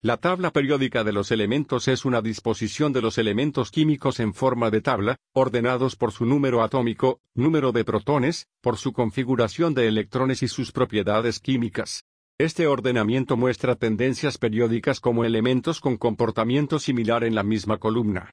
La tabla periódica de los elementos es una disposición de los elementos químicos en forma de tabla, ordenados por su número atómico, número de protones, por su configuración de electrones y sus propiedades químicas. Este ordenamiento muestra tendencias periódicas como elementos con comportamiento similar en la misma columna.